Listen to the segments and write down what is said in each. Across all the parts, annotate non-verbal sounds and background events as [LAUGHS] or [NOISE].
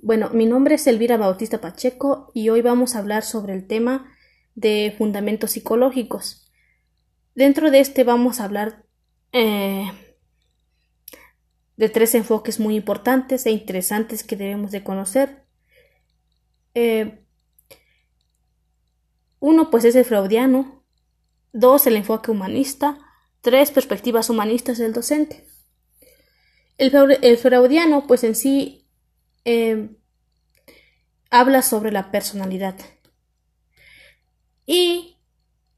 Bueno, mi nombre es Elvira Bautista Pacheco y hoy vamos a hablar sobre el tema de fundamentos psicológicos. Dentro de este vamos a hablar eh, de tres enfoques muy importantes e interesantes que debemos de conocer. Eh, uno pues es el freudiano, dos el enfoque humanista, tres perspectivas humanistas del docente. El, freudiano pues en sí eh, habla sobre la personalidad. Y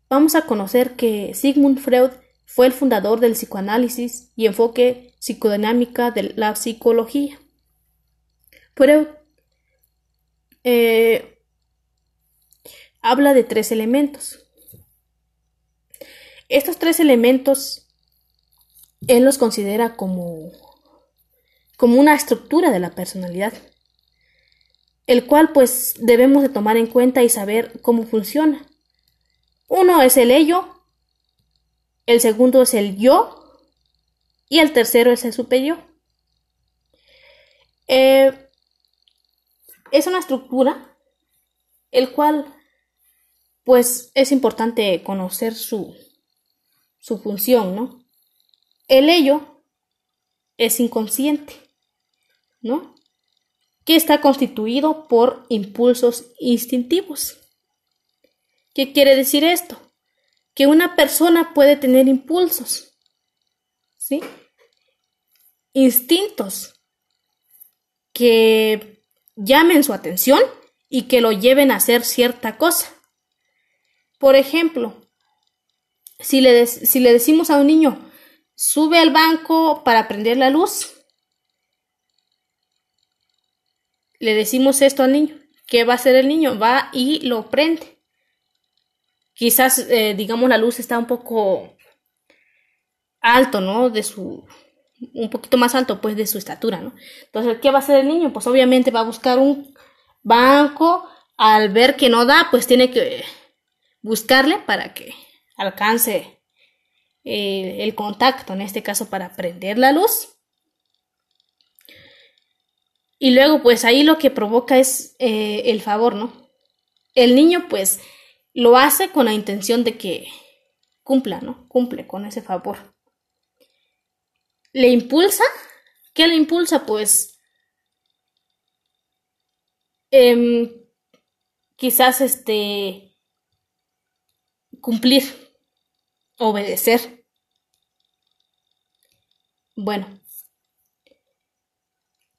vamos a conocer que Sigmund Freud fue el fundador del psicoanálisis y enfoque psicodinámica de la psicología. Freud eh, habla de tres elementos. Estos tres elementos él los considera como, como una estructura de la personalidad, el cual pues debemos de tomar en cuenta y saber cómo funciona. Uno es el ello, el segundo es el yo y el tercero es el superior. Eh, es una estructura el cual pues es importante conocer su, su función, ¿no? El ello es inconsciente, ¿no? Que está constituido por impulsos instintivos. ¿Qué quiere decir esto? Que una persona puede tener impulsos, ¿sí? Instintos que llamen su atención y que lo lleven a hacer cierta cosa. Por ejemplo, si le, si le decimos a un niño, sube al banco para prender la luz, le decimos esto al niño, ¿qué va a hacer el niño? Va y lo prende. Quizás, eh, digamos, la luz está un poco alto, ¿no? De su, un poquito más alto, pues, de su estatura, ¿no? Entonces, ¿qué va a hacer el niño? Pues obviamente va a buscar un banco, al ver que no da, pues tiene que buscarle para que alcance eh, el contacto, en este caso para prender la luz. Y luego, pues ahí lo que provoca es eh, el favor, ¿no? El niño, pues, lo hace con la intención de que cumpla, ¿no? Cumple con ese favor. ¿Le impulsa? ¿Qué le impulsa? Pues em, quizás este cumplir, obedecer. Bueno,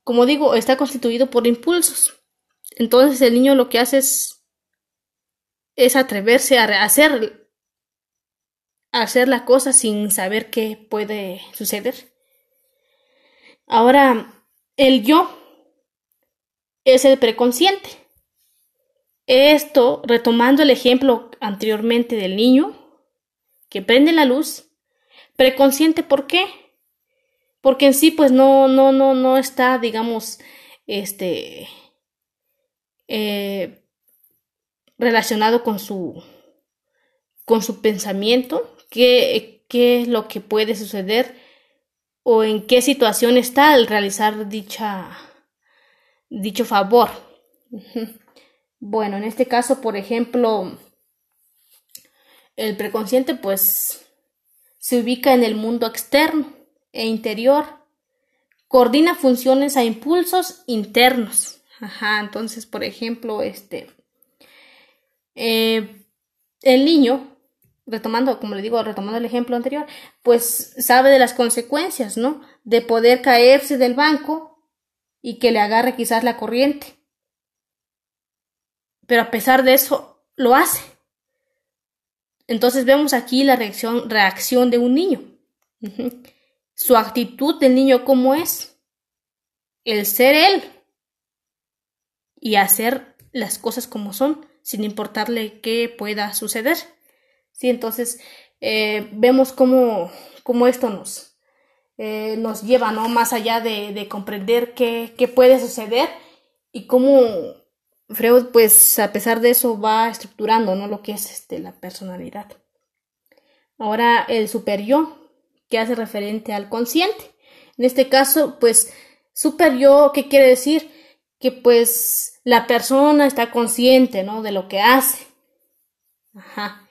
como digo, está constituido por impulsos. Entonces el niño lo que hace es, es atreverse a hacer, a hacer la cosa sin saber qué puede suceder. Ahora, el yo es el preconsciente. Esto, retomando el ejemplo anteriormente del niño que prende la luz, preconsciente, ¿por qué? Porque en sí, pues no, no, no, no está, digamos, este, eh, relacionado con su, con su pensamiento, qué, qué es lo que puede suceder o en qué situación está al realizar dicha, dicho favor. Bueno, en este caso, por ejemplo, el preconsciente pues se ubica en el mundo externo e interior, coordina funciones a impulsos internos. Ajá, entonces, por ejemplo, este, eh, el niño, retomando, como le digo, retomando el ejemplo anterior, pues sabe de las consecuencias, ¿no? De poder caerse del banco y que le agarre quizás la corriente pero a pesar de eso lo hace. Entonces vemos aquí la reacción, reacción de un niño. Su actitud del niño cómo es. El ser él. Y hacer las cosas como son, sin importarle qué pueda suceder. Sí, entonces eh, vemos cómo, cómo, esto nos, eh, nos lleva, ¿no? Más allá de, de comprender qué, qué puede suceder y cómo Freud, pues, a pesar de eso, va estructurando, ¿no? Lo que es este, la personalidad. Ahora, el superior, que hace referente al consciente. En este caso, pues, superior, ¿qué quiere decir? que pues la persona está consciente, ¿no? De lo que hace. Ajá.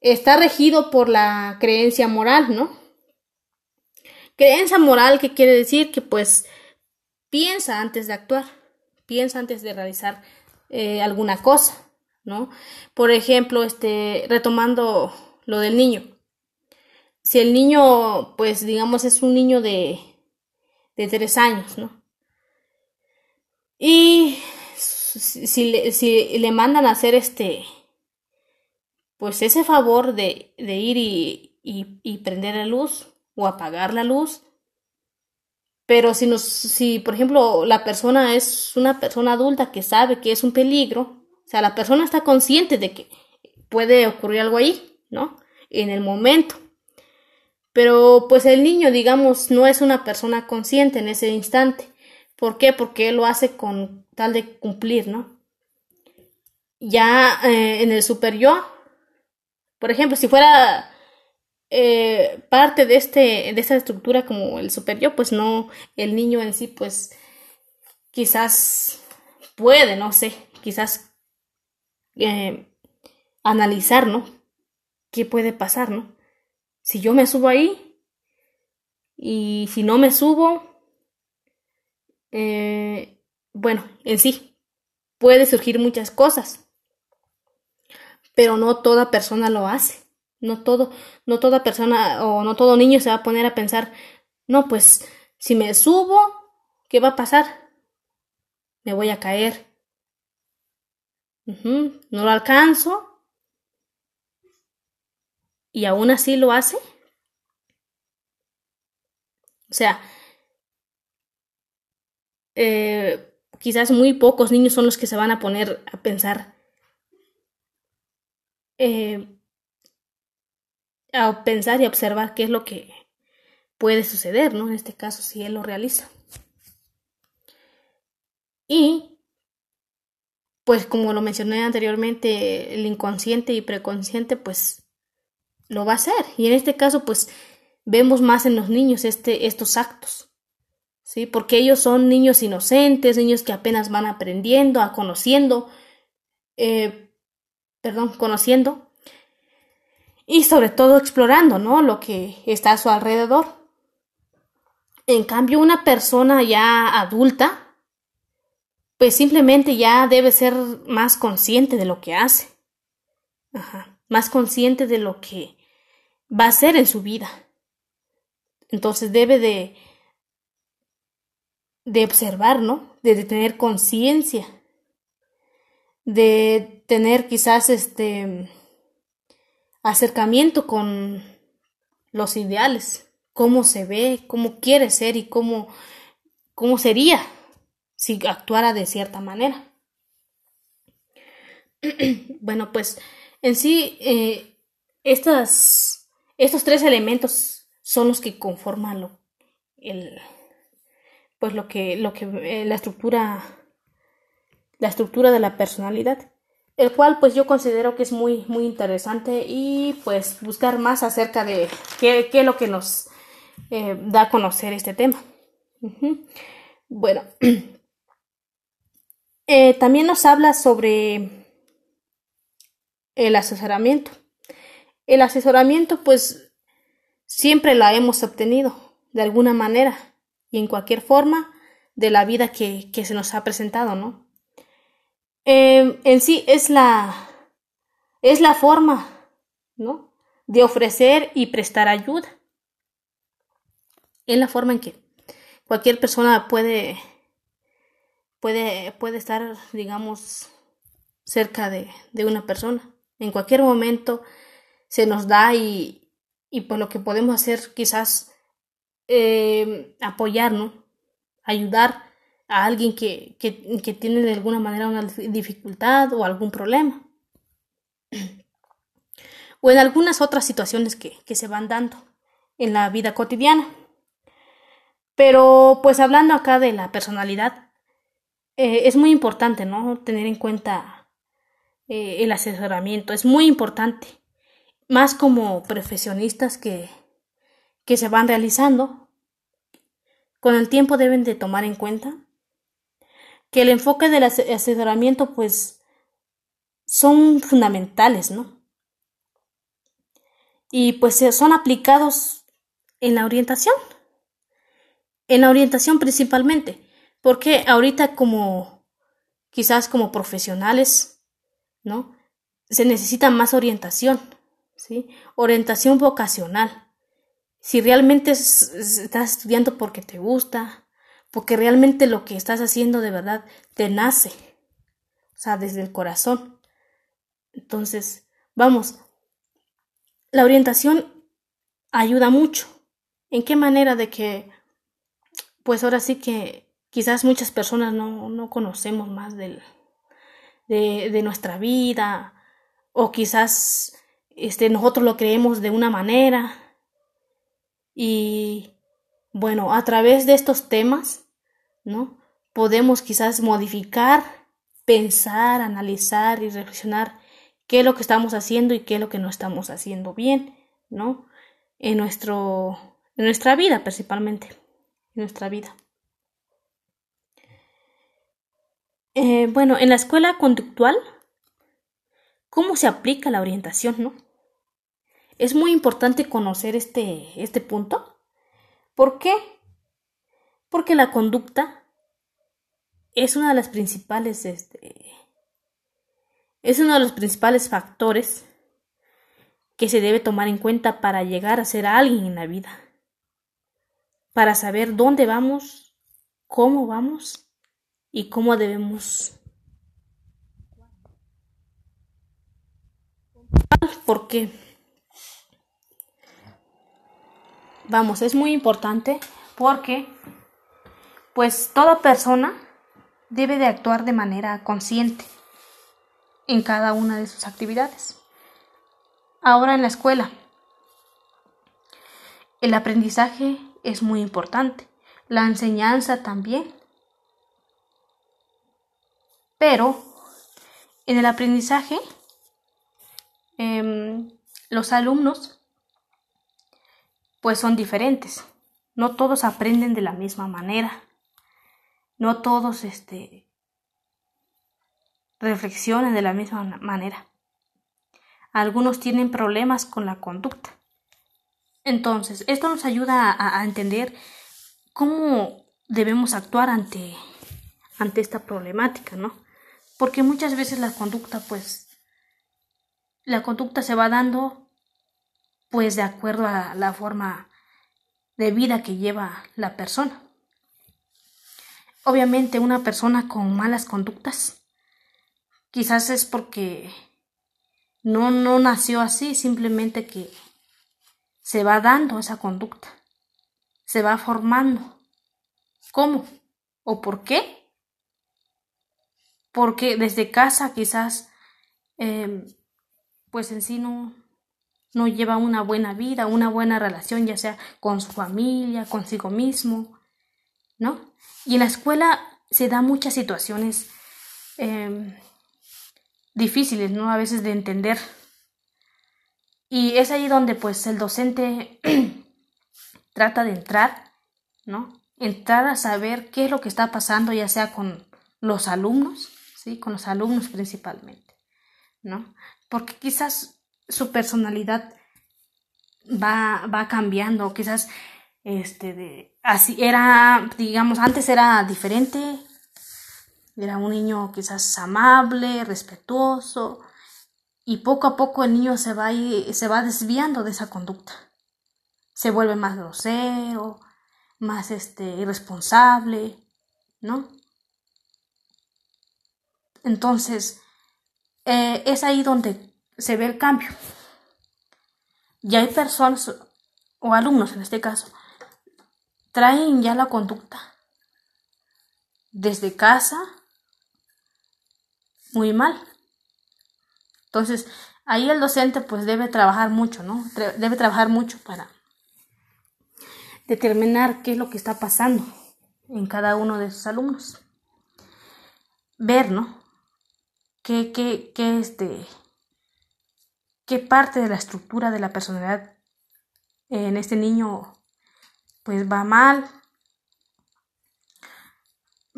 Está regido por la creencia moral, ¿no? Creencia moral que quiere decir que pues piensa antes de actuar, piensa antes de realizar eh, alguna cosa, ¿no? Por ejemplo, este, retomando lo del niño. Si el niño, pues digamos, es un niño de, de tres años, ¿no? Y si, le, si le mandan a hacer este, pues ese favor de, de ir y, y, y, prender la luz o apagar la luz. Pero si nos, si por ejemplo la persona es una persona adulta que sabe que es un peligro, o sea, la persona está consciente de que puede ocurrir algo ahí, ¿no? En el momento. Pero pues el niño, digamos, no es una persona consciente en ese instante. ¿Por qué? Porque él lo hace con tal de cumplir, ¿no? Ya eh, en el super yo, por ejemplo, si fuera eh, parte de, este, de esta estructura como el super yo, pues no, el niño en sí, pues quizás puede, no sé, quizás eh, analizar, ¿no? ¿Qué puede pasar, ¿no? Si yo me subo ahí y si no me subo, eh, bueno, en sí, puede surgir muchas cosas, pero no toda persona lo hace. No todo, no toda persona o no todo niño se va a poner a pensar, no, pues si me subo, ¿qué va a pasar? Me voy a caer. no lo alcanzo. Y aún así lo hace. O sea, eh, quizás muy pocos niños son los que se van a poner a pensar eh, a pensar y observar qué es lo que puede suceder, ¿no? En este caso, si él lo realiza. Y, pues como lo mencioné anteriormente, el inconsciente y preconsciente, pues lo va a hacer. Y en este caso, pues vemos más en los niños este, estos actos. ¿Sí? Porque ellos son niños inocentes, niños que apenas van aprendiendo, a conociendo, eh, perdón, conociendo y sobre todo explorando, ¿no? Lo que está a su alrededor. En cambio, una persona ya adulta, pues simplemente ya debe ser más consciente de lo que hace. Ajá. Más consciente de lo que va a hacer en su vida. Entonces debe de, de observar, ¿no? De, tener conciencia. De tener quizás este acercamiento con los ideales, cómo se ve, cómo quiere ser y cómo, cómo sería si actuara de cierta manera. [CLEARS THROAT] bueno, pues en sí, eh, estas, estos tres elementos son los que conforman lo, el, pues lo que, lo que, eh, la estructura, la estructura de la personalidad el cual pues yo considero que es muy muy interesante y pues buscar más acerca de qué, es lo que nos eh, da a conocer este tema. Bueno, [CLEARS THROAT] también nos habla sobre el asesoramiento. El asesoramiento pues siempre la hemos obtenido de alguna manera y en cualquier forma de la vida que, que se nos ha presentado, ¿no? Em, en sí es la, es la forma, ¿no? De ofrecer y prestar ayuda. Es la forma en que cualquier persona puede, puede, puede estar, digamos, cerca de, de una persona. En cualquier momento se nos da y, y pues lo que podemos hacer quizás eh, apoyar, ¿no? Ayudar a alguien que, que, que tiene de alguna manera una dificultad o algún problema. [CLEARS THROAT] o en algunas otras situaciones que, que, se van dando en la vida cotidiana. Pero pues hablando acá de la personalidad, eh, es muy importante, ¿no? Tener en cuenta eh, el asesoramiento, es muy importante, más como profesionistas que, que se van realizando, con el tiempo deben de tomar en cuenta que el enfoque del asesoramiento pues son fundamentales, ¿no? Y pues son aplicados en la orientación, en la orientación principalmente, porque ahorita como quizás como profesionales, ¿no? Se necesita más orientación, ¿sí? Orientación vocacional. Si realmente estás estudiando porque te gusta, porque realmente lo que estás haciendo de verdad te nace, o sea, desde el corazón. Entonces, vamos, la orientación ayuda mucho. ¿En qué manera de que, pues ahora sí que quizás muchas personas no, no conocemos más del, de, nuestra vida o quizás este, nosotros lo creemos de una manera y bueno, a través de estos temas, ¿no? Podemos quizás modificar, pensar, analizar y reflexionar qué es lo que estamos haciendo y qué es lo que no estamos haciendo bien, ¿no? En, nuestro, en nuestra vida principalmente, en nuestra vida. Eh, bueno, en la escuela conductual, ¿cómo se aplica la orientación, no? Es muy importante conocer este, este punto. ¿Por qué? Porque la conducta es una de las principales, este, es uno de los principales factores que se debe tomar en cuenta para llegar a ser alguien en la vida. Para saber dónde vamos, cómo vamos y cómo debemos. Porque, vamos, es muy importante porque, pues, toda persona debe de actuar de manera consciente en cada una de sus actividades. Ahora en la escuela. El aprendizaje es muy importante, la enseñanza también. Pero en el aprendizaje, em, los alumnos pues son diferentes. No todos aprenden de la misma manera. No todos este, reflexionen de la misma manera. Algunos tienen problemas con la conducta. Entonces, esto nos ayuda a, a entender cómo debemos actuar ante, ante esta problemática, ¿no? Porque muchas veces la conducta pues la conducta se va dando pues de acuerdo a la forma de vida que lleva la persona. Obviamente una persona con malas conductas quizás es porque no no nació así, simplemente que se va dando esa conducta. Se va formando. ¿Cómo? ¿O por qué? Porque desde casa quizás em, pues en sí no, no lleva una buena vida, una buena relación, ya sea con su familia, consigo mismo, ¿no? Y en la escuela se da muchas situaciones em, difíciles, ¿no? A veces de entender. Y es ahí donde pues el docente [CLEARS THROAT] trata de entrar, ¿no? Entrar a saber qué es lo que está pasando, ya sea con los alumnos, ¿sí? Con los alumnos principalmente, ¿no? Porque quizás su personalidad va, va cambiando, quizás este así era, digamos, antes era diferente, era un niño quizás amable, respetuoso, y poco a poco el niño se va, se va desviando de esa conducta. Se vuelve más grosero, más este, irresponsable, ¿no? Entonces, eh, es ahí donde se ve el cambio. Y hay personas, o alumnos en este caso, traen ya la conducta desde casa muy mal. Entonces, ahí el docente pues debe trabajar mucho, ¿no? Debe trabajar mucho para determinar qué es lo que está pasando en cada uno de sus alumnos. Ver, ¿no? Qué, qué, este, qué parte de la estructura de la personalidad en este niño pues va mal,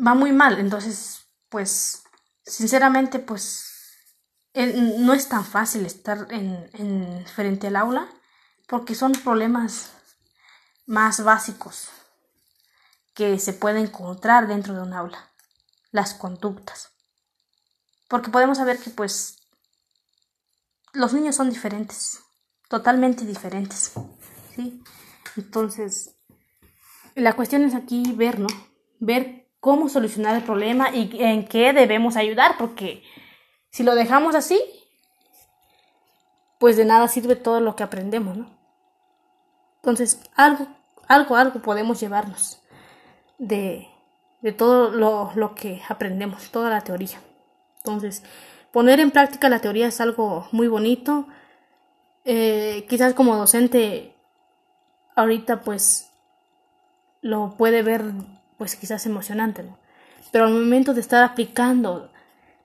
va muy mal. Entonces, pues, sinceramente, pues, no es tan fácil estar en, en frente al aula porque son problemas más básicos que se pueden encontrar dentro de un aula, las conductas. Porque podemos saber que pues los niños son diferentes, totalmente diferentes, ¿sí? Entonces, la cuestión es aquí ver, ¿no? Ver cómo solucionar el problema y en qué debemos ayudar, porque si lo dejamos así, pues de nada sirve todo lo que aprendemos, ¿no? Entonces, algo, algo, algo podemos llevarnos de, de todo lo, lo que aprendemos, toda la teoría. Entonces, poner en práctica la teoría es algo muy bonito. Eh, quizás como docente, ahorita pues lo puede ver pues quizás emocionante, ¿no? Pero al momento de estar aplicando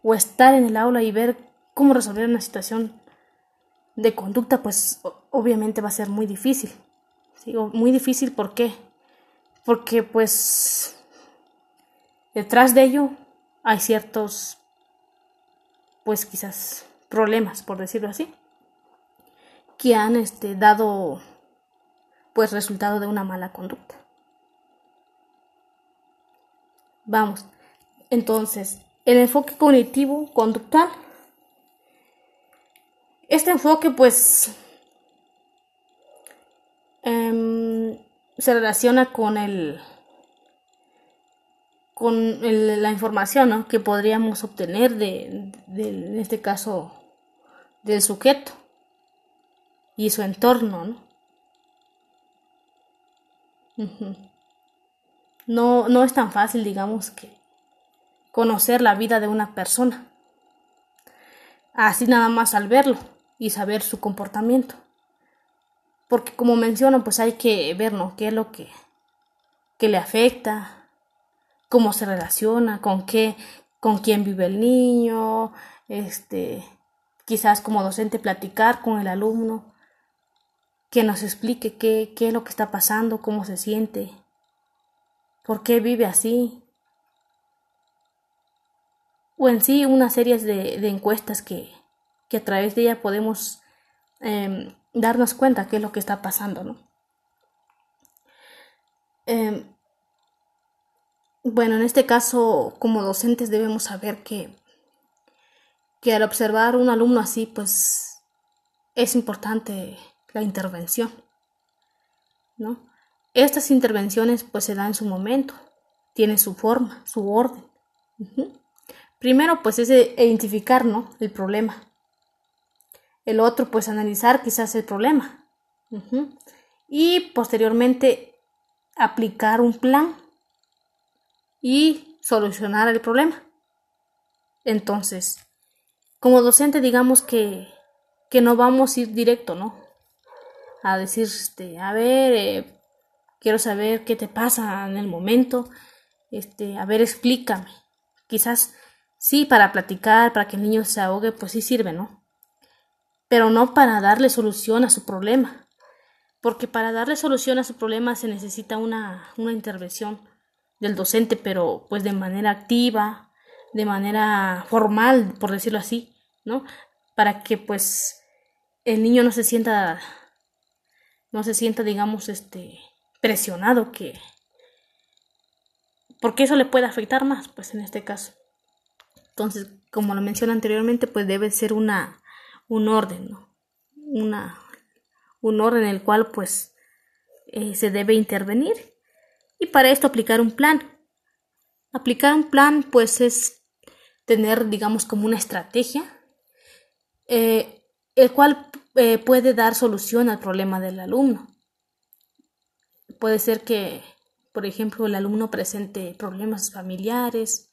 o estar en el aula y ver cómo resolver una situación de conducta, pues obviamente va a ser muy difícil. Muy difícil, ¿por qué? Porque pues detrás de ello hay ciertos, pues quizás problemas, por decirlo así, que han este, dado pues resultado de una mala conducta. Vamos, entonces, el enfoque cognitivo conductual. Este enfoque pues em, se relaciona con el con la información que podríamos obtener de, en este caso del sujeto y su entorno ¿no? no, no es tan fácil digamos que conocer la vida de una persona. Así nada más al verlo y saber su comportamiento. Porque como menciono, pues hay que ver, ¿no? ¿Qué es lo que, que le afecta? ¿Cómo se relaciona? ¿Con qué? ¿Con quién vive el niño? Este, quizás como docente platicar con el alumno, que nos explique qué, qué es lo que está pasando, cómo se siente, por qué vive así, o en sí una serie de, encuestas que, a través de ella podemos em, darnos cuenta qué es lo que está pasando, ¿no? Em, bueno, en este caso, como docentes debemos saber que, que al observar un alumno así, pues es importante la intervención, ¿no? Estas intervenciones pues se dan en su momento, tiene su forma, su orden. Primero, pues es identificar, ¿no? El problema. El otro, pues analizar quizás el problema. Y posteriormente aplicar un plan y solucionar el problema. Entonces, como docente, digamos que, que no vamos a ir directo, ¿no? A decir, este, a ver, eh, quiero saber qué te pasa en el momento, este, a ver, explícame. Quizás Sí, para platicar, para que el niño se ahogue, pues sí sirve, ¿no? Pero no para darle solución a su problema. Porque para darle solución a su problema se necesita una, una intervención del docente, pero pues de manera activa, de manera formal, por decirlo así, ¿no? Para que pues el niño no se sienta, no se sienta, digamos, este, presionado, que, porque eso le puede afectar más, pues en este caso. Entonces, como lo mencioné anteriormente, pues debe ser una, un orden, ¿no? Una, un orden en el cual pues eh, se debe intervenir y para esto aplicar un plan. Aplicar un plan pues es tener digamos como una estrategia eh, el cual eh, puede dar solución al problema del alumno. Puede ser que, por ejemplo, el alumno presente problemas familiares,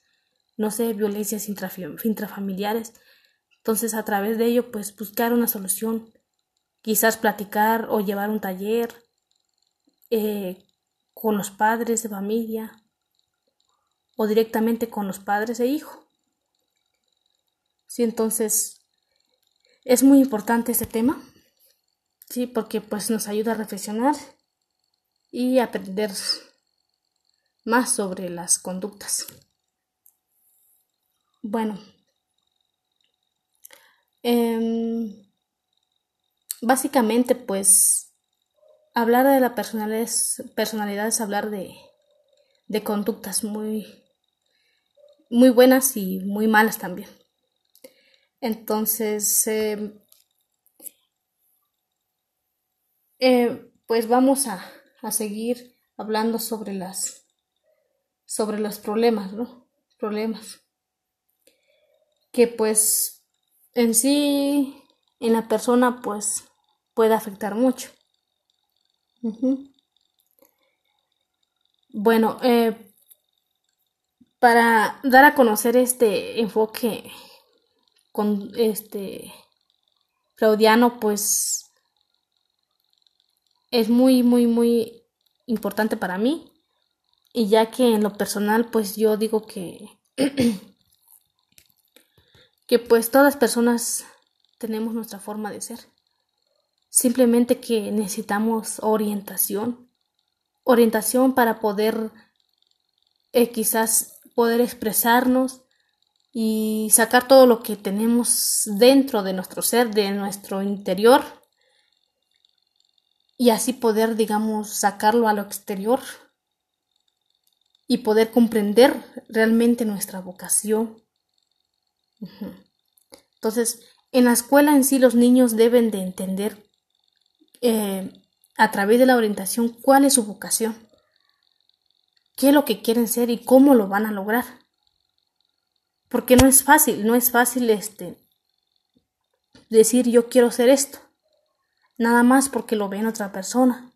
no sé, violencias intrafamiliares. Entonces, a través de ello, pues buscar una solución, quizás platicar o llevar un taller eh, con los padres de familia o directamente con los padres e hijo. Sí, entonces es muy importante este tema, sí, porque pues nos ayuda a reflexionar y aprender más sobre las conductas. bueno, em, básicamente pues hablar de la personalidad es, personalidad es hablar de, de conductas muy, muy buenas y muy malas también. Entonces, em, eh, pues vamos a, a, seguir hablando sobre las sobre los problemas, ¿no? Problemas que pues en sí en la persona pues puede afectar mucho. Bueno, eh, para dar a conocer este enfoque con este freudiano, pues es muy, muy, muy importante para mí. Y ya que en lo personal, pues yo digo que, [CLEARS THROAT] que pues todas las personas tenemos nuestra forma de ser. Simplemente que necesitamos orientación. Orientación para poder eh, quizás poder expresarnos y sacar todo lo que tenemos dentro de nuestro ser, de nuestro interior, y así poder, digamos, sacarlo a lo exterior y poder comprender realmente nuestra vocación. Entonces, en la escuela en sí los niños deben de entender eh, a través de la orientación cuál es su vocación, qué es lo que quieren ser y cómo lo van a lograr. Porque no es fácil, no es fácil este decir yo quiero ser esto, nada más porque lo ve en otra persona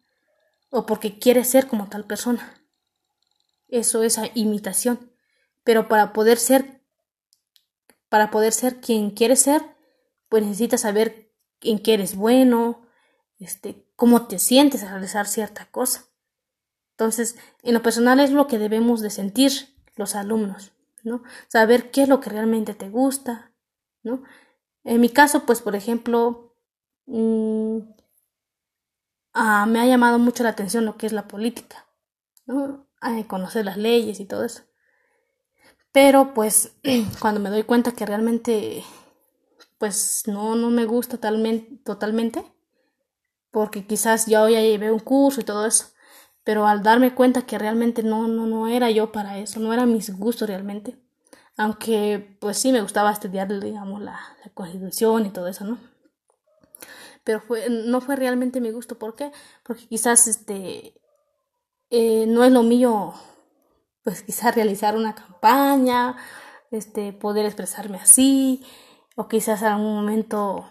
o porque quiere ser como tal persona. Eso es imitación. Pero para poder ser para poder ser quien quiere ser, pues necesitas saber en qué eres bueno, este, cómo te sientes al realizar cierta cosa. Entonces, en lo personal es lo que debemos de sentir los alumnos, ¿no? Saber qué es lo que realmente te gusta, ¿no? En mi caso, pues, por ejemplo, mmm, ah, me ha llamado mucho la atención lo que es la política, ¿no? conocer las leyes y todo eso. Pero, pues, [CLEARS THROAT] cuando me doy cuenta que realmente pues no, no me gusta totalmente, totalmente, porque quizás yo ya llevé un curso y todo eso, pero al darme cuenta que realmente no, no, no era yo para eso, no era mis gustos realmente, aunque pues sí me gustaba estudiar, digamos, la, la constitución y todo eso, ¿no? Pero fue, no fue realmente mi gusto, ¿por qué? Porque quizás este, eh, no es lo mío, pues quizás realizar una campaña, este, poder expresarme así, o quizás en algún momento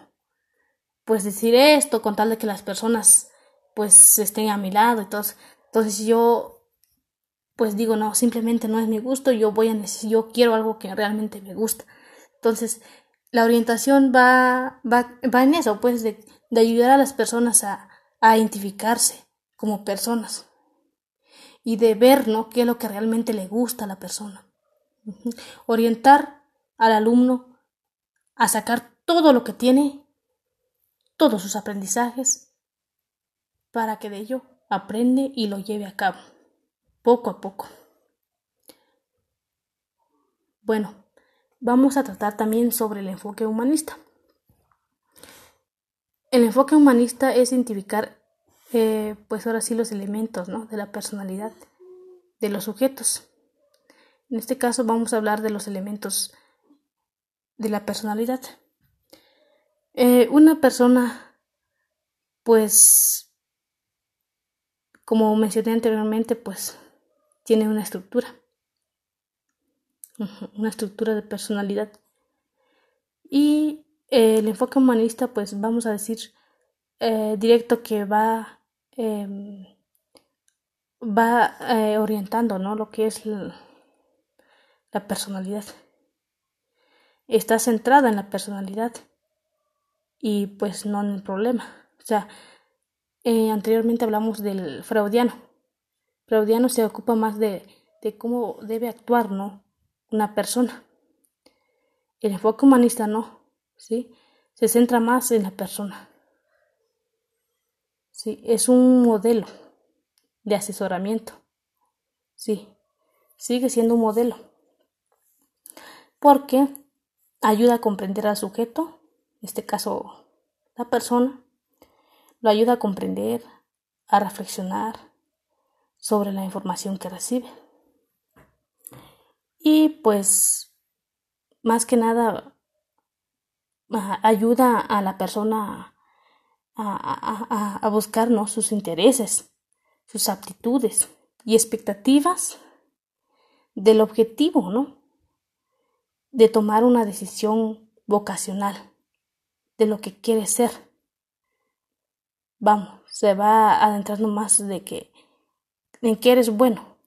pues decir esto con tal de que las personas pues estén a mi lado todo. Entonces yo pues digo, no, simplemente no es mi gusto, yo voy a yo quiero algo que realmente me gusta. Entonces, la orientación va, va, va en eso, pues, de, de ayudar a las personas a, a, identificarse como personas y de ver, ¿no?, qué es lo que realmente le gusta a la persona. Orientar al alumno a sacar todo lo que tiene, todos sus aprendizajes, para que de ello aprende y lo lleve a cabo, poco a poco. Bueno, vamos a tratar también sobre el enfoque humanista. El enfoque humanista es identificar, eh, pues ahora sí, los elementos ¿no? de la personalidad de los sujetos. En este caso vamos a hablar de los elementos de la personalidad. Eh, una persona, pues, como mencioné anteriormente, pues, tiene una estructura, una estructura de personalidad. Y eh, el enfoque humanista, pues, vamos a decir eh, directo que va, em, va orientando, ¿no? Lo que es la personalidad está centrada en la personalidad y pues no el problema. O sea, eh, anteriormente hablamos del freudiano. Freudiano se ocupa más de, de cómo debe actuar, ¿no? Una persona. El enfoque humanista no, ¿sí? Se centra más en la persona. Sí, es un modelo de asesoramiento. Sí, sigue siendo un modelo porque ayuda a comprender al sujeto, en este caso la persona, lo ayuda a comprender, a reflexionar sobre la información que recibe. Y pues, más que nada, ayuda a la persona a, buscar sus intereses, sus aptitudes y expectativas del objetivo, ¿no? De tomar una decisión vocacional de lo que quiere ser. Vamos, se va adentrando más de que en qué eres bueno,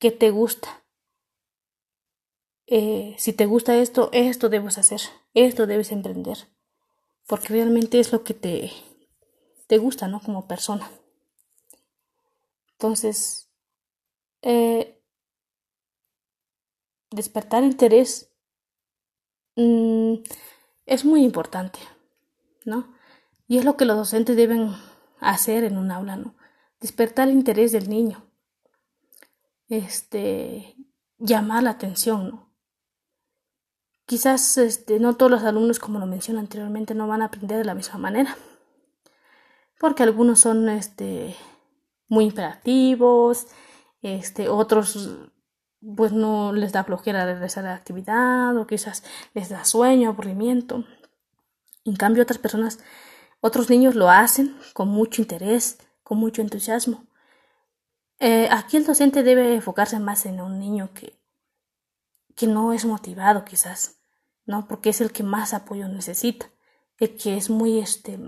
qué te gusta. Eh, si te gusta esto, esto debes hacer, esto debes emprender, porque realmente es lo que te, te gusta, ¿no? Como persona. Entonces, eh, despertar interés mm, es muy importante, Y es lo que los docentes deben hacer en un aula, ¿no? Despertar el interés del niño, este, llamar la atención, ¿no? Quizás este, no todos los alumnos, como lo mencioné anteriormente, no van a aprender de la misma manera, porque algunos son este, muy imperativos, este, otros pues no les da flojera regresar a la actividad o quizás les da sueño, aburrimiento. En cambio, otras personas, otros niños lo hacen con mucho interés, con mucho entusiasmo. Eh, aquí el docente debe enfocarse más en un niño que, que no es motivado quizás, ¿no? Porque es el que más apoyo necesita, el que es muy este,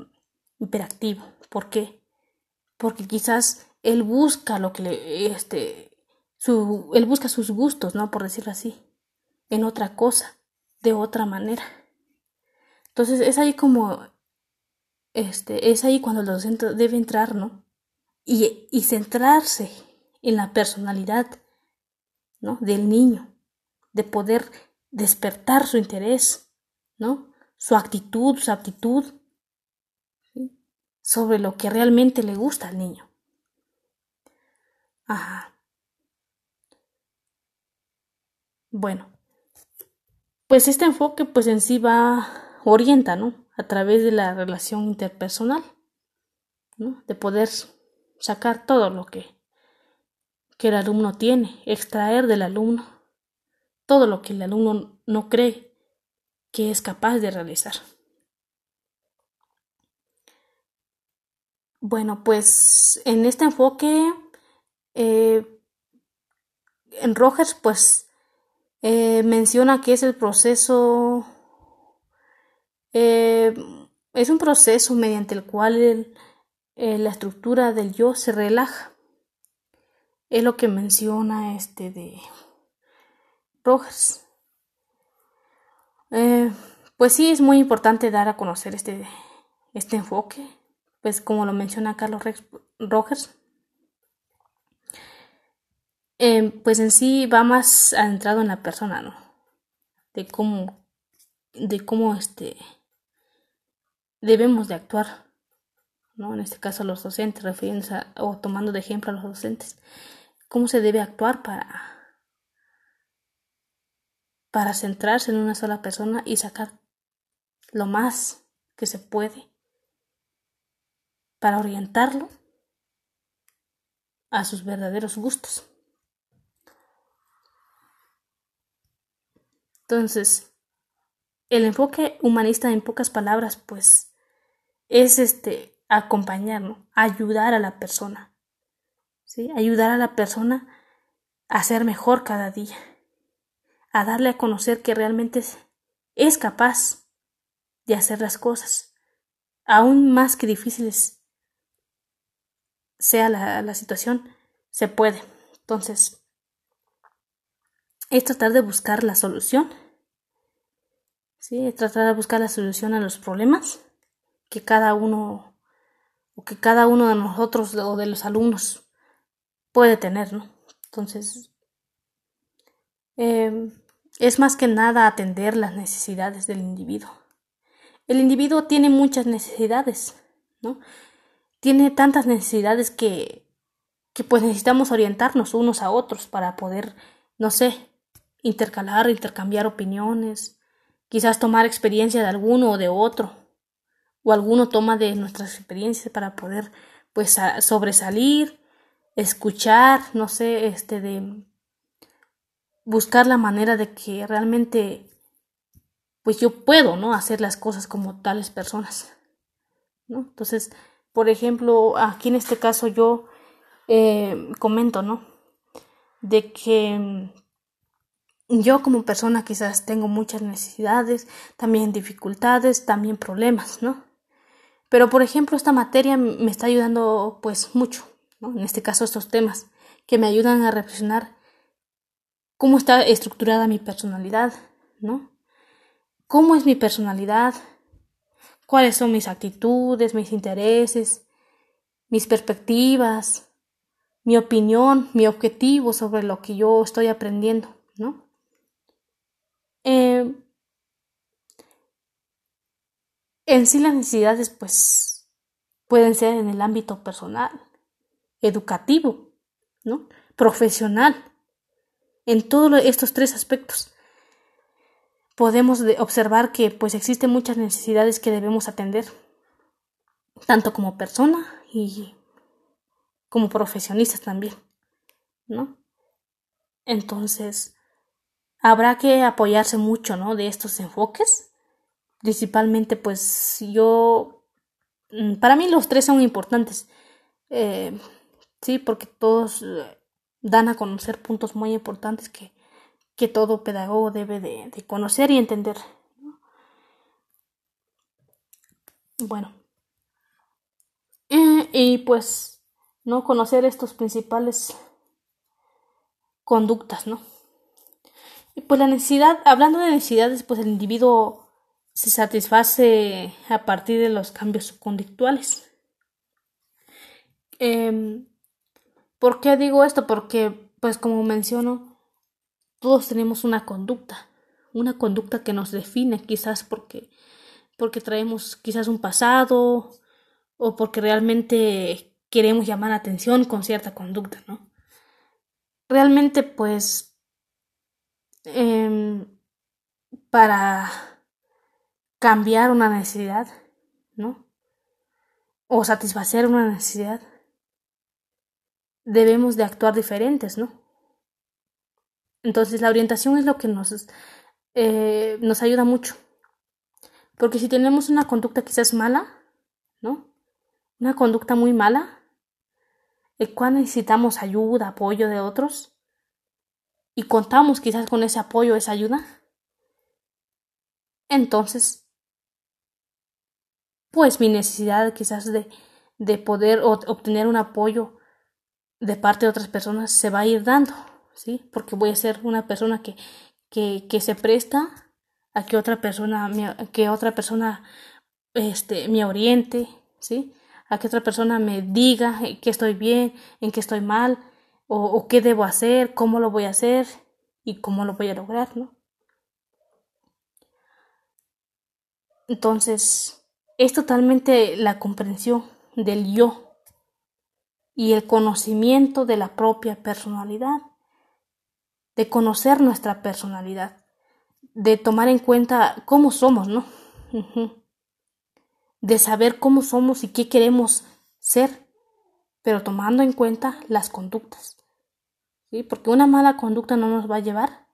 hiperactivo. ¿Por qué? Porque quizás él busca lo que le, este, su, él busca sus gustos, ¿no? Por decirlo así, en otra cosa, de otra manera. Entonces es ahí como, este, es ahí cuando el docente debe entrar, ¿no? Y, y centrarse en la personalidad, ¿no? Del niño, de poder despertar su interés, ¿no? Su actitud, su aptitud, sobre lo que realmente le gusta al niño. Ajá. Bueno, pues este enfoque pues en sí va, orienta, ¿no? A través de la relación interpersonal, ¿no? De poder sacar todo lo que, que el alumno tiene, extraer del alumno todo lo que el alumno no cree que es capaz de realizar. Bueno, pues en este enfoque, eh, en Rogers, pues eh, menciona que es el proceso, eh, es un proceso mediante el cual eh, la estructura del yo se relaja. Es lo que menciona este de Rogers. pues sí, es muy importante dar a conocer este, este enfoque, pues como lo menciona Carlos Rogers, pues en sí va más adentrado en la persona, ¿no? De cómo, de cómo este, debemos de actuar, ¿no? En este caso los docentes, refiriéndose o tomando de ejemplo a los docentes, cómo se debe actuar para, para centrarse en una sola persona y sacar lo más que se puede para orientarlo a sus verdaderos gustos. Entonces, el enfoque humanista en pocas palabras, pues, es este acompañar, ayudar a la persona, ¿sí? Ayudar a la persona a ser mejor cada día, a darle a conocer que realmente es, capaz de hacer las cosas, aún más que difíciles sea la, la situación, se puede. Entonces, es tratar de buscar la solución. ¿Sí? Tratar de buscar la solución a los problemas que cada uno o que cada uno de nosotros o de los alumnos puede tener, ¿no? Entonces, em, es más que nada atender las necesidades del individuo. El individuo tiene muchas necesidades, ¿no? Tiene tantas necesidades que, que pues necesitamos orientarnos unos a otros para poder, no sé, intercalar, intercambiar opiniones, quizás tomar experiencia de alguno o de otro, o alguno toma de nuestras experiencias para poder pues sobresalir, escuchar, no sé, este de buscar la manera de que realmente pues yo puedo, ¿no? hacer las cosas como tales personas. ¿no? Entonces, por ejemplo, aquí en este caso yo eh, comento, ¿no? De que yo como persona quizás tengo muchas necesidades, también dificultades, también problemas, ¿no? Pero por ejemplo esta materia me está ayudando pues mucho, ¿no? En este caso estos temas que me ayudan a reflexionar cómo está estructurada mi personalidad, ¿no? ¿Cómo es mi personalidad? ¿Cuáles son mis actitudes, mis intereses, mis perspectivas, mi opinión, mi objetivo sobre lo que yo estoy aprendiendo, ¿no? Eh, en sí las necesidades pues pueden ser en el ámbito personal, educativo, ¿no? profesional, en todos estos tres aspectos. Podemos observar que pues existen muchas necesidades que debemos atender, tanto como persona y como profesionistas también, ¿no? Entonces, habrá que apoyarse mucho, ¿no? De estos enfoques. Principalmente, pues yo, mm, para mí los tres son importantes. Eh, sí, porque todos eh, dan a conocer puntos muy importantes que, que todo pedagogo debe de, conocer y entender. Bueno. Y pues, ¿no? Conocer estos principales conductas, ¿no? pues la necesidad, hablando de necesidades, pues el individuo se satisface a partir de los cambios conductuales. Em, ¿Por qué digo esto? Porque, pues como menciono, todos tenemos una conducta, una conducta que nos define, quizás porque, porque traemos quizás un pasado o porque realmente queremos llamar la atención con cierta conducta, ¿no? Realmente, pues Em, para cambiar una necesidad, ¿no? O satisfacer una necesidad, debemos de actuar diferentes, ¿no? Entonces la orientación es lo que nos, eh, nos ayuda mucho. Porque si tenemos una conducta quizás mala, ¿no? Una conducta muy mala, el cual necesitamos ayuda, apoyo de otros, y contamos quizás con ese apoyo, esa ayuda, entonces, pues mi necesidad quizás de, de poder obtener un apoyo de parte de otras personas se va a ir dando, ¿sí? Porque voy a ser una persona que, que, que se presta a que otra persona, que otra persona este, me oriente, ¿sí? A que otra persona me diga que estoy bien, en que estoy mal, o, qué debo hacer, cómo lo voy a hacer y cómo lo voy a lograr, ¿no? Entonces, es totalmente la comprensión del yo y el conocimiento de la propia personalidad, de conocer nuestra personalidad, de tomar en cuenta cómo somos, ¿no? De saber cómo somos y qué queremos ser pero tomando en cuenta las conductas. Porque una mala conducta no nos va a llevar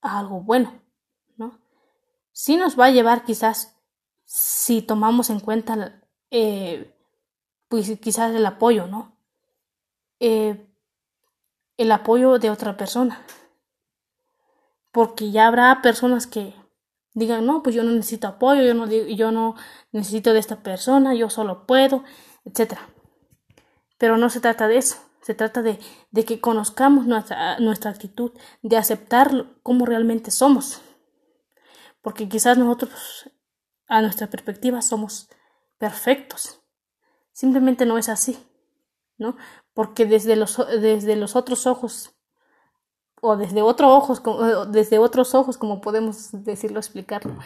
a algo bueno, ¿no? Sí nos va a llevar quizás si tomamos en cuenta eh, pues quizás el apoyo, ¿no? Eh, el apoyo de otra persona. Porque ya habrá personas que digan, no, pues yo no necesito apoyo, yo no, yo no necesito de esta persona, yo solo puedo, etcétera. Pero no se trata de eso, se trata de, de que conozcamos nuestra, nuestra actitud, de aceptar cómo realmente somos. Porque quizás nosotros, a nuestra perspectiva, somos perfectos. Simplemente no es así, ¿no? Porque desde los, desde los otros ojos, o desde, otro ojos, desde otros ojos, como podemos decirlo, explicarlo,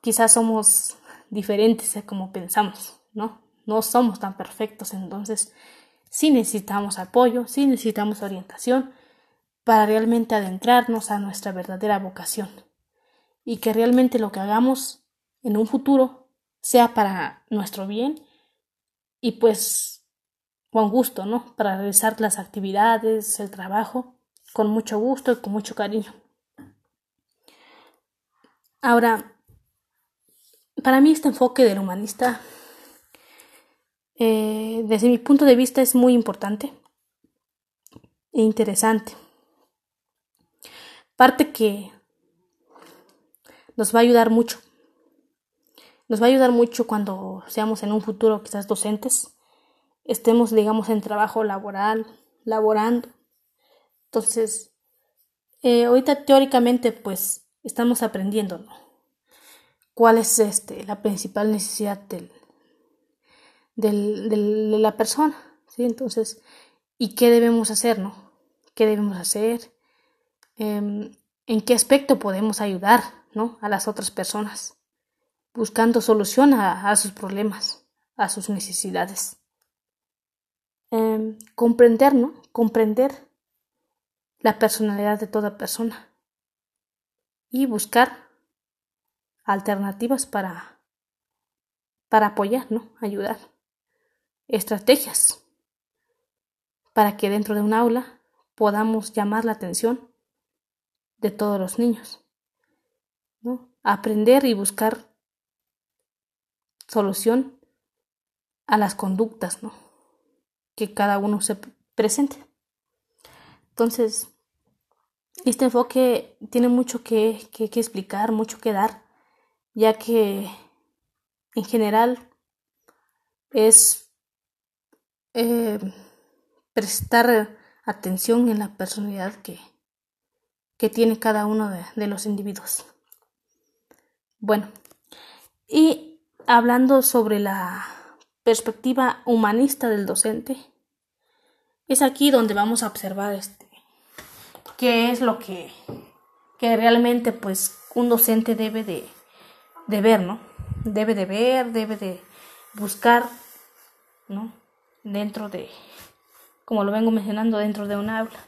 quizás somos diferentes a como pensamos, ¿no? No somos tan perfectos, entonces sí necesitamos apoyo, sí necesitamos orientación para realmente adentrarnos a nuestra verdadera vocación y que realmente lo que hagamos en un futuro sea para nuestro bien y pues con gusto, ¿no? Para realizar las actividades, el trabajo, con mucho gusto y con mucho cariño. Ahora, para mí este enfoque del humanista, eh, desde mi punto de vista, es muy importante e interesante. Parte que nos va a ayudar mucho. Nos va a ayudar mucho cuando seamos en un futuro quizás docentes, estemos, digamos, en trabajo laboral, laborando. Entonces, eh, ahorita teóricamente, pues, estamos aprendiendo, ¿Cuál es este, la principal necesidad del, del, de la persona? ¿sí? Entonces, ¿y qué debemos hacer, no? ¿Qué debemos hacer? Em, ¿En qué aspecto podemos ayudar, ¿no? A las otras personas, buscando solución a, sus problemas, a sus necesidades. Em, comprender, ¿no? Comprender la personalidad de toda persona y buscar alternativas para, para apoyar, ¿no? Ayudar. Estrategias para que dentro de un aula podamos llamar la atención de todos los niños. ¿no? Aprender y buscar solución a las conductas ¿no? que cada uno se presente. Entonces, este enfoque tiene mucho que, que explicar, mucho que dar ya que en general es eh, prestar atención en la personalidad que, que tiene cada uno de, de, los individuos. Bueno, y hablando sobre la perspectiva humanista del docente, es aquí donde vamos a observar este qué es lo que, que realmente pues un docente debe de, de ver, ¿no? Debe de ver, debe de buscar, ¿no? Dentro de, como lo vengo mencionando, dentro de un aula.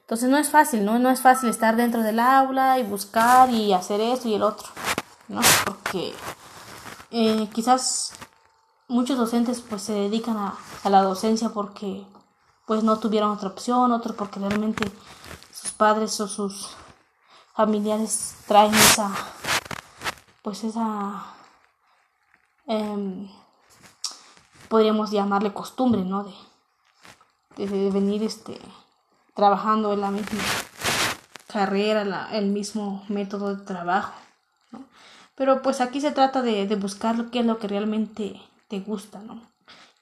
Entonces no es fácil, ¿no? No es fácil estar dentro del aula y buscar y hacer esto y el otro, ¿no? Porque eh, quizás muchos docentes pues se dedican a, la docencia porque pues no tuvieron otra opción, otro porque realmente sus padres o sus familiares traen esa pues esa, em, podríamos llamarle costumbre, ¿no? De, de, venir este, trabajando en la misma carrera, el mismo método de trabajo. Pero pues aquí se trata de, de buscar qué es lo que realmente te gusta, ¿no?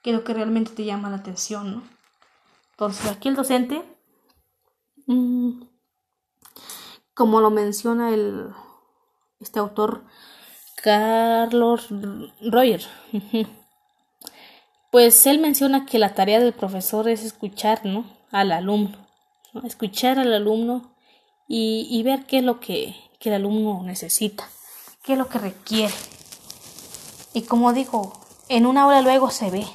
Qué es lo que realmente te llama la atención, ¿no? Entonces aquí el docente, mm, como lo menciona el, este autor Carlos Roger. [LAUGHS] Pues él menciona que la tarea del profesor es escuchar ¿no? al alumno, escuchar al alumno y, ver qué es lo que, que, el alumno necesita, qué es lo que requiere. Y como digo, en una aula luego se ve,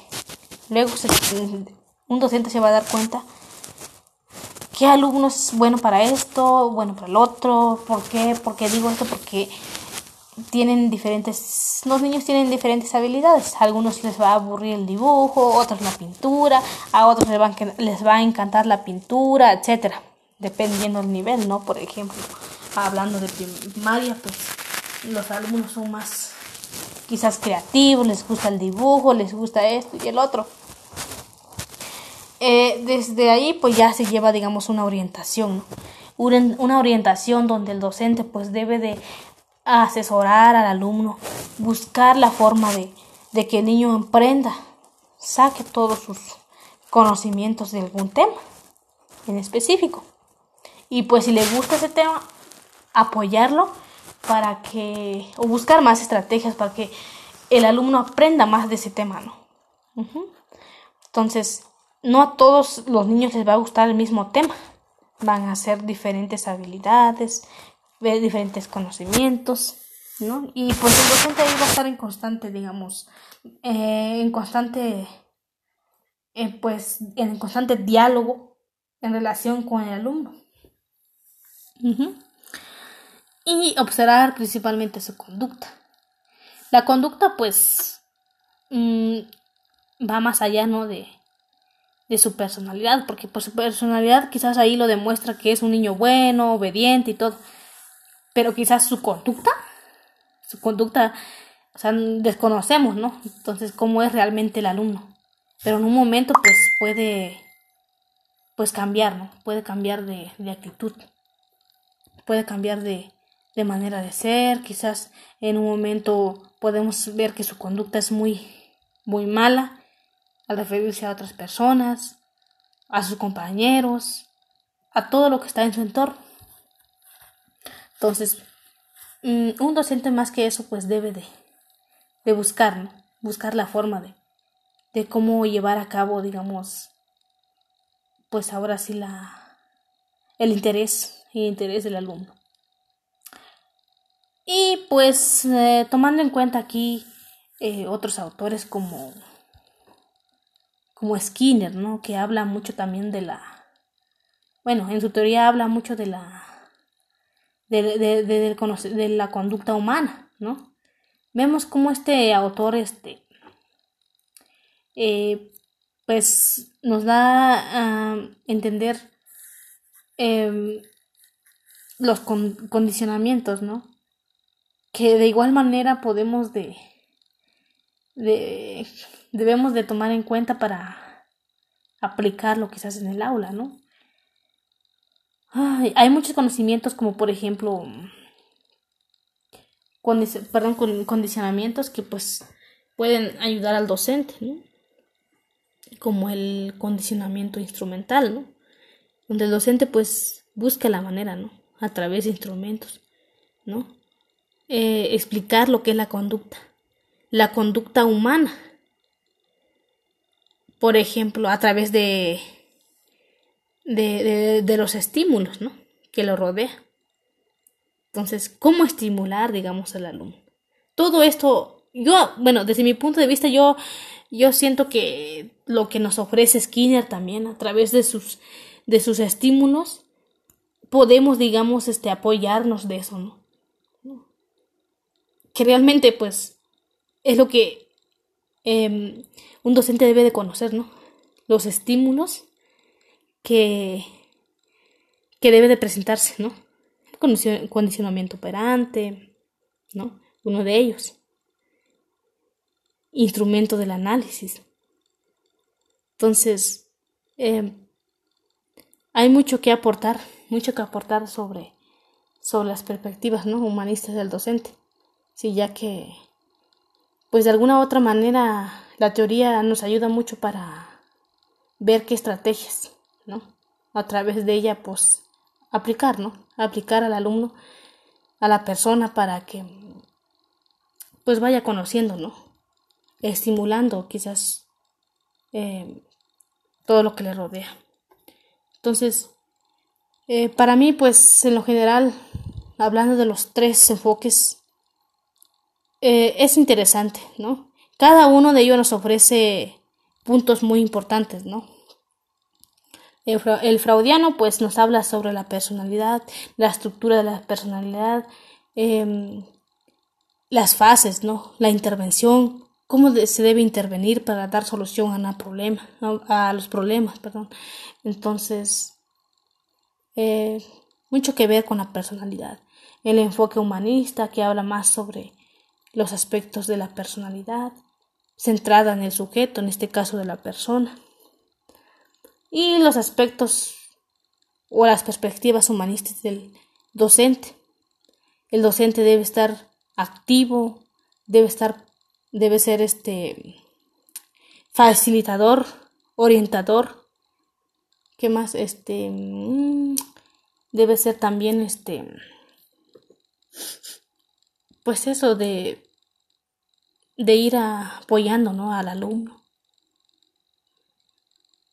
luego un docente se va a dar cuenta qué alumno es bueno para esto, bueno para el otro, por qué, por qué digo esto, porque tienen diferentes, los niños tienen diferentes habilidades. A algunos les va a aburrir el dibujo, otros la pintura, a otros les va, les va a encantar la pintura, etcétera, dependiendo del nivel, ¿no? Por ejemplo, hablando de primaria, pues los alumnos son más quizás creativos, les gusta el dibujo, les gusta esto y el otro. Eh, desde ahí pues ya se lleva digamos una orientación, una orientación donde el docente pues debe de asesorar al alumno, buscar la forma de, de que el niño emprenda, saque todos sus conocimientos de algún tema en específico. Y pues si le gusta ese tema, apoyarlo para que, o buscar más estrategias para que el alumno aprenda más de ese tema, ¿no? Entonces, no a todos los niños les va a gustar el mismo tema. Van a ser diferentes habilidades, diferentes conocimientos, ¿no? Y pues el docente ahí va a estar en constante, digamos, eh, en constante, eh, pues, en constante diálogo en relación con el alumno. Y observar principalmente su conducta. La conducta, pues, mm, va más allá, ¿no? De, de su personalidad, porque por su personalidad quizás ahí lo demuestra que es un niño bueno, obediente y todo, pero quizás su conducta, su conducta, o sea, desconocemos, ¿no? Entonces, cómo es realmente el alumno. Pero en un momento, pues, puede, pues, cambiar, ¿no? Puede cambiar de, de actitud, puede cambiar de, de manera de ser, quizás en un momento podemos ver que su conducta es muy, muy mala, al referirse a otras personas, a sus compañeros, a todo lo que está en su entorno. Entonces, mm, un docente más que eso, pues debe de, de buscar, buscar la forma de, de cómo llevar a cabo, digamos, pues ahora sí la, el interés, el interés del alumno. Y pues eh, tomando en cuenta aquí eh, otros autores como como Skinner, ¿no? Que habla mucho también de la, bueno, en su teoría habla mucho de la, de, de, de, la conducta humana, ¿no? Vemos cómo este autor, este, eh, pues nos da a entender em, los condicionamientos, ¿no? Que de igual manera podemos de, de debemos de tomar en cuenta para aplicarlo quizás en el aula, ¿no? hay muchos conocimientos como por ejemplo perdón, condicionamientos que pues pueden ayudar al docente, ¿no? Como el condicionamiento instrumental, ¿no? Donde el docente pues busca la manera, ¿no? A través de instrumentos, ¿no? Eh, explicar lo que es la conducta, la conducta humana, por ejemplo, a través de, de, de, los estímulos ¿no? que lo rodea. Entonces, ¿cómo estimular, digamos, al alumno? Todo esto, yo, bueno, desde mi punto de vista, yo, yo siento que lo que nos ofrece Skinner también, a través de sus, de sus estímulos, podemos, digamos, este, apoyarnos de eso, ¿no? Que realmente, pues, es lo que Em, un docente debe de conocer, ¿no? Los estímulos que, que debe de presentarse, ¿no? Condicionamiento operante, ¿no? Uno de ellos. Instrumento del análisis. Entonces, em, hay mucho que aportar, mucho que aportar sobre, sobre las perspectivas ¿no? humanistas del docente. Sí, ya que pues de alguna u otra manera la teoría nos ayuda mucho para ver qué estrategias, ¿no? A través de ella, pues, aplicar, ¿no? Aplicar al alumno, a la persona para que, pues, vaya conociendo, ¿no? Estimulando quizás eh, todo lo que le rodea. Entonces, eh, para mí, pues, en lo general, hablando de los tres enfoques eh, es interesante, ¿no? Cada uno de ellos nos ofrece puntos muy importantes, ¿no? El, fraudiano pues nos habla sobre la personalidad, la estructura de la personalidad, em, las fases, ¿no? La intervención, cómo se debe intervenir para dar solución a, los problemas, perdón. Entonces, eh, mucho que ver con la personalidad. El enfoque humanista que habla más sobre los aspectos de la personalidad, centrada en el sujeto, en este caso de la persona, y los aspectos o las perspectivas humanistas del docente. El docente debe estar activo, debe estar, debe ser este facilitador, orientador. ¿Qué más? Este mm, debe ser también este pues eso de, de ir apoyando ¿no? al alumno.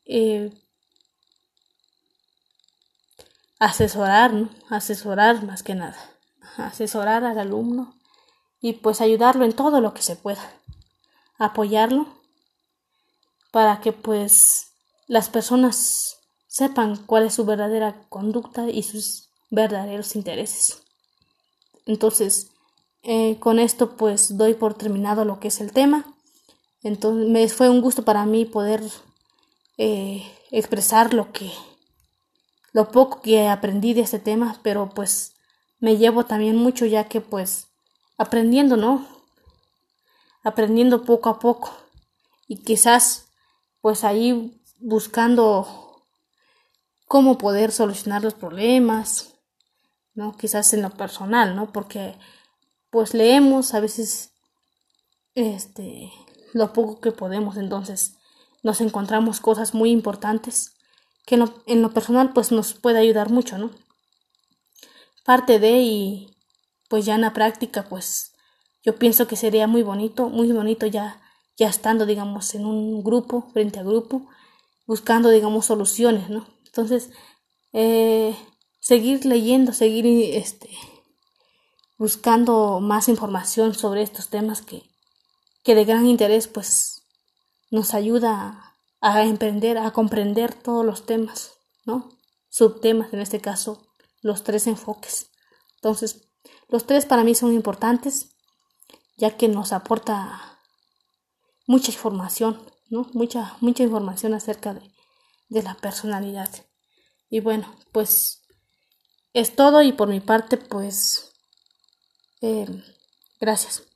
Eh, asesorar, ¿no? asesorar más que nada, asesorar al alumno y pues ayudarlo en todo lo que se pueda, apoyarlo para que pues las personas sepan cuál es su verdadera conducta y sus verdaderos intereses. Entonces, eh, con esto pues doy por terminado lo que es el tema. Entonces me fue un gusto para mí poder eh, expresar lo que lo poco que aprendí de este tema, pero pues me llevo también mucho ya que pues aprendiendo, ¿no? Aprendiendo poco a poco y quizás pues ahí buscando cómo poder solucionar los problemas, ¿no? Quizás en lo personal, ¿no? Porque pues leemos a veces este lo poco que podemos, entonces nos encontramos cosas muy importantes que en lo, en lo personal pues nos puede ayudar mucho, ¿no? Parte de y pues ya en la práctica pues yo pienso que sería muy bonito, muy bonito ya ya estando digamos en un grupo, frente a grupo, buscando digamos soluciones, ¿no? Entonces, eh, seguir leyendo, seguir este buscando más información sobre estos temas que, que de gran interés pues nos ayuda a emprender, a comprender todos los temas, ¿no? Subtemas, en este caso, los tres enfoques. Entonces, los tres para mí son importantes, ya que nos aporta mucha información, ¿no? Mucha, mucha información acerca de, de la personalidad. Y bueno, pues es todo y por mi parte, pues, eh, gracias.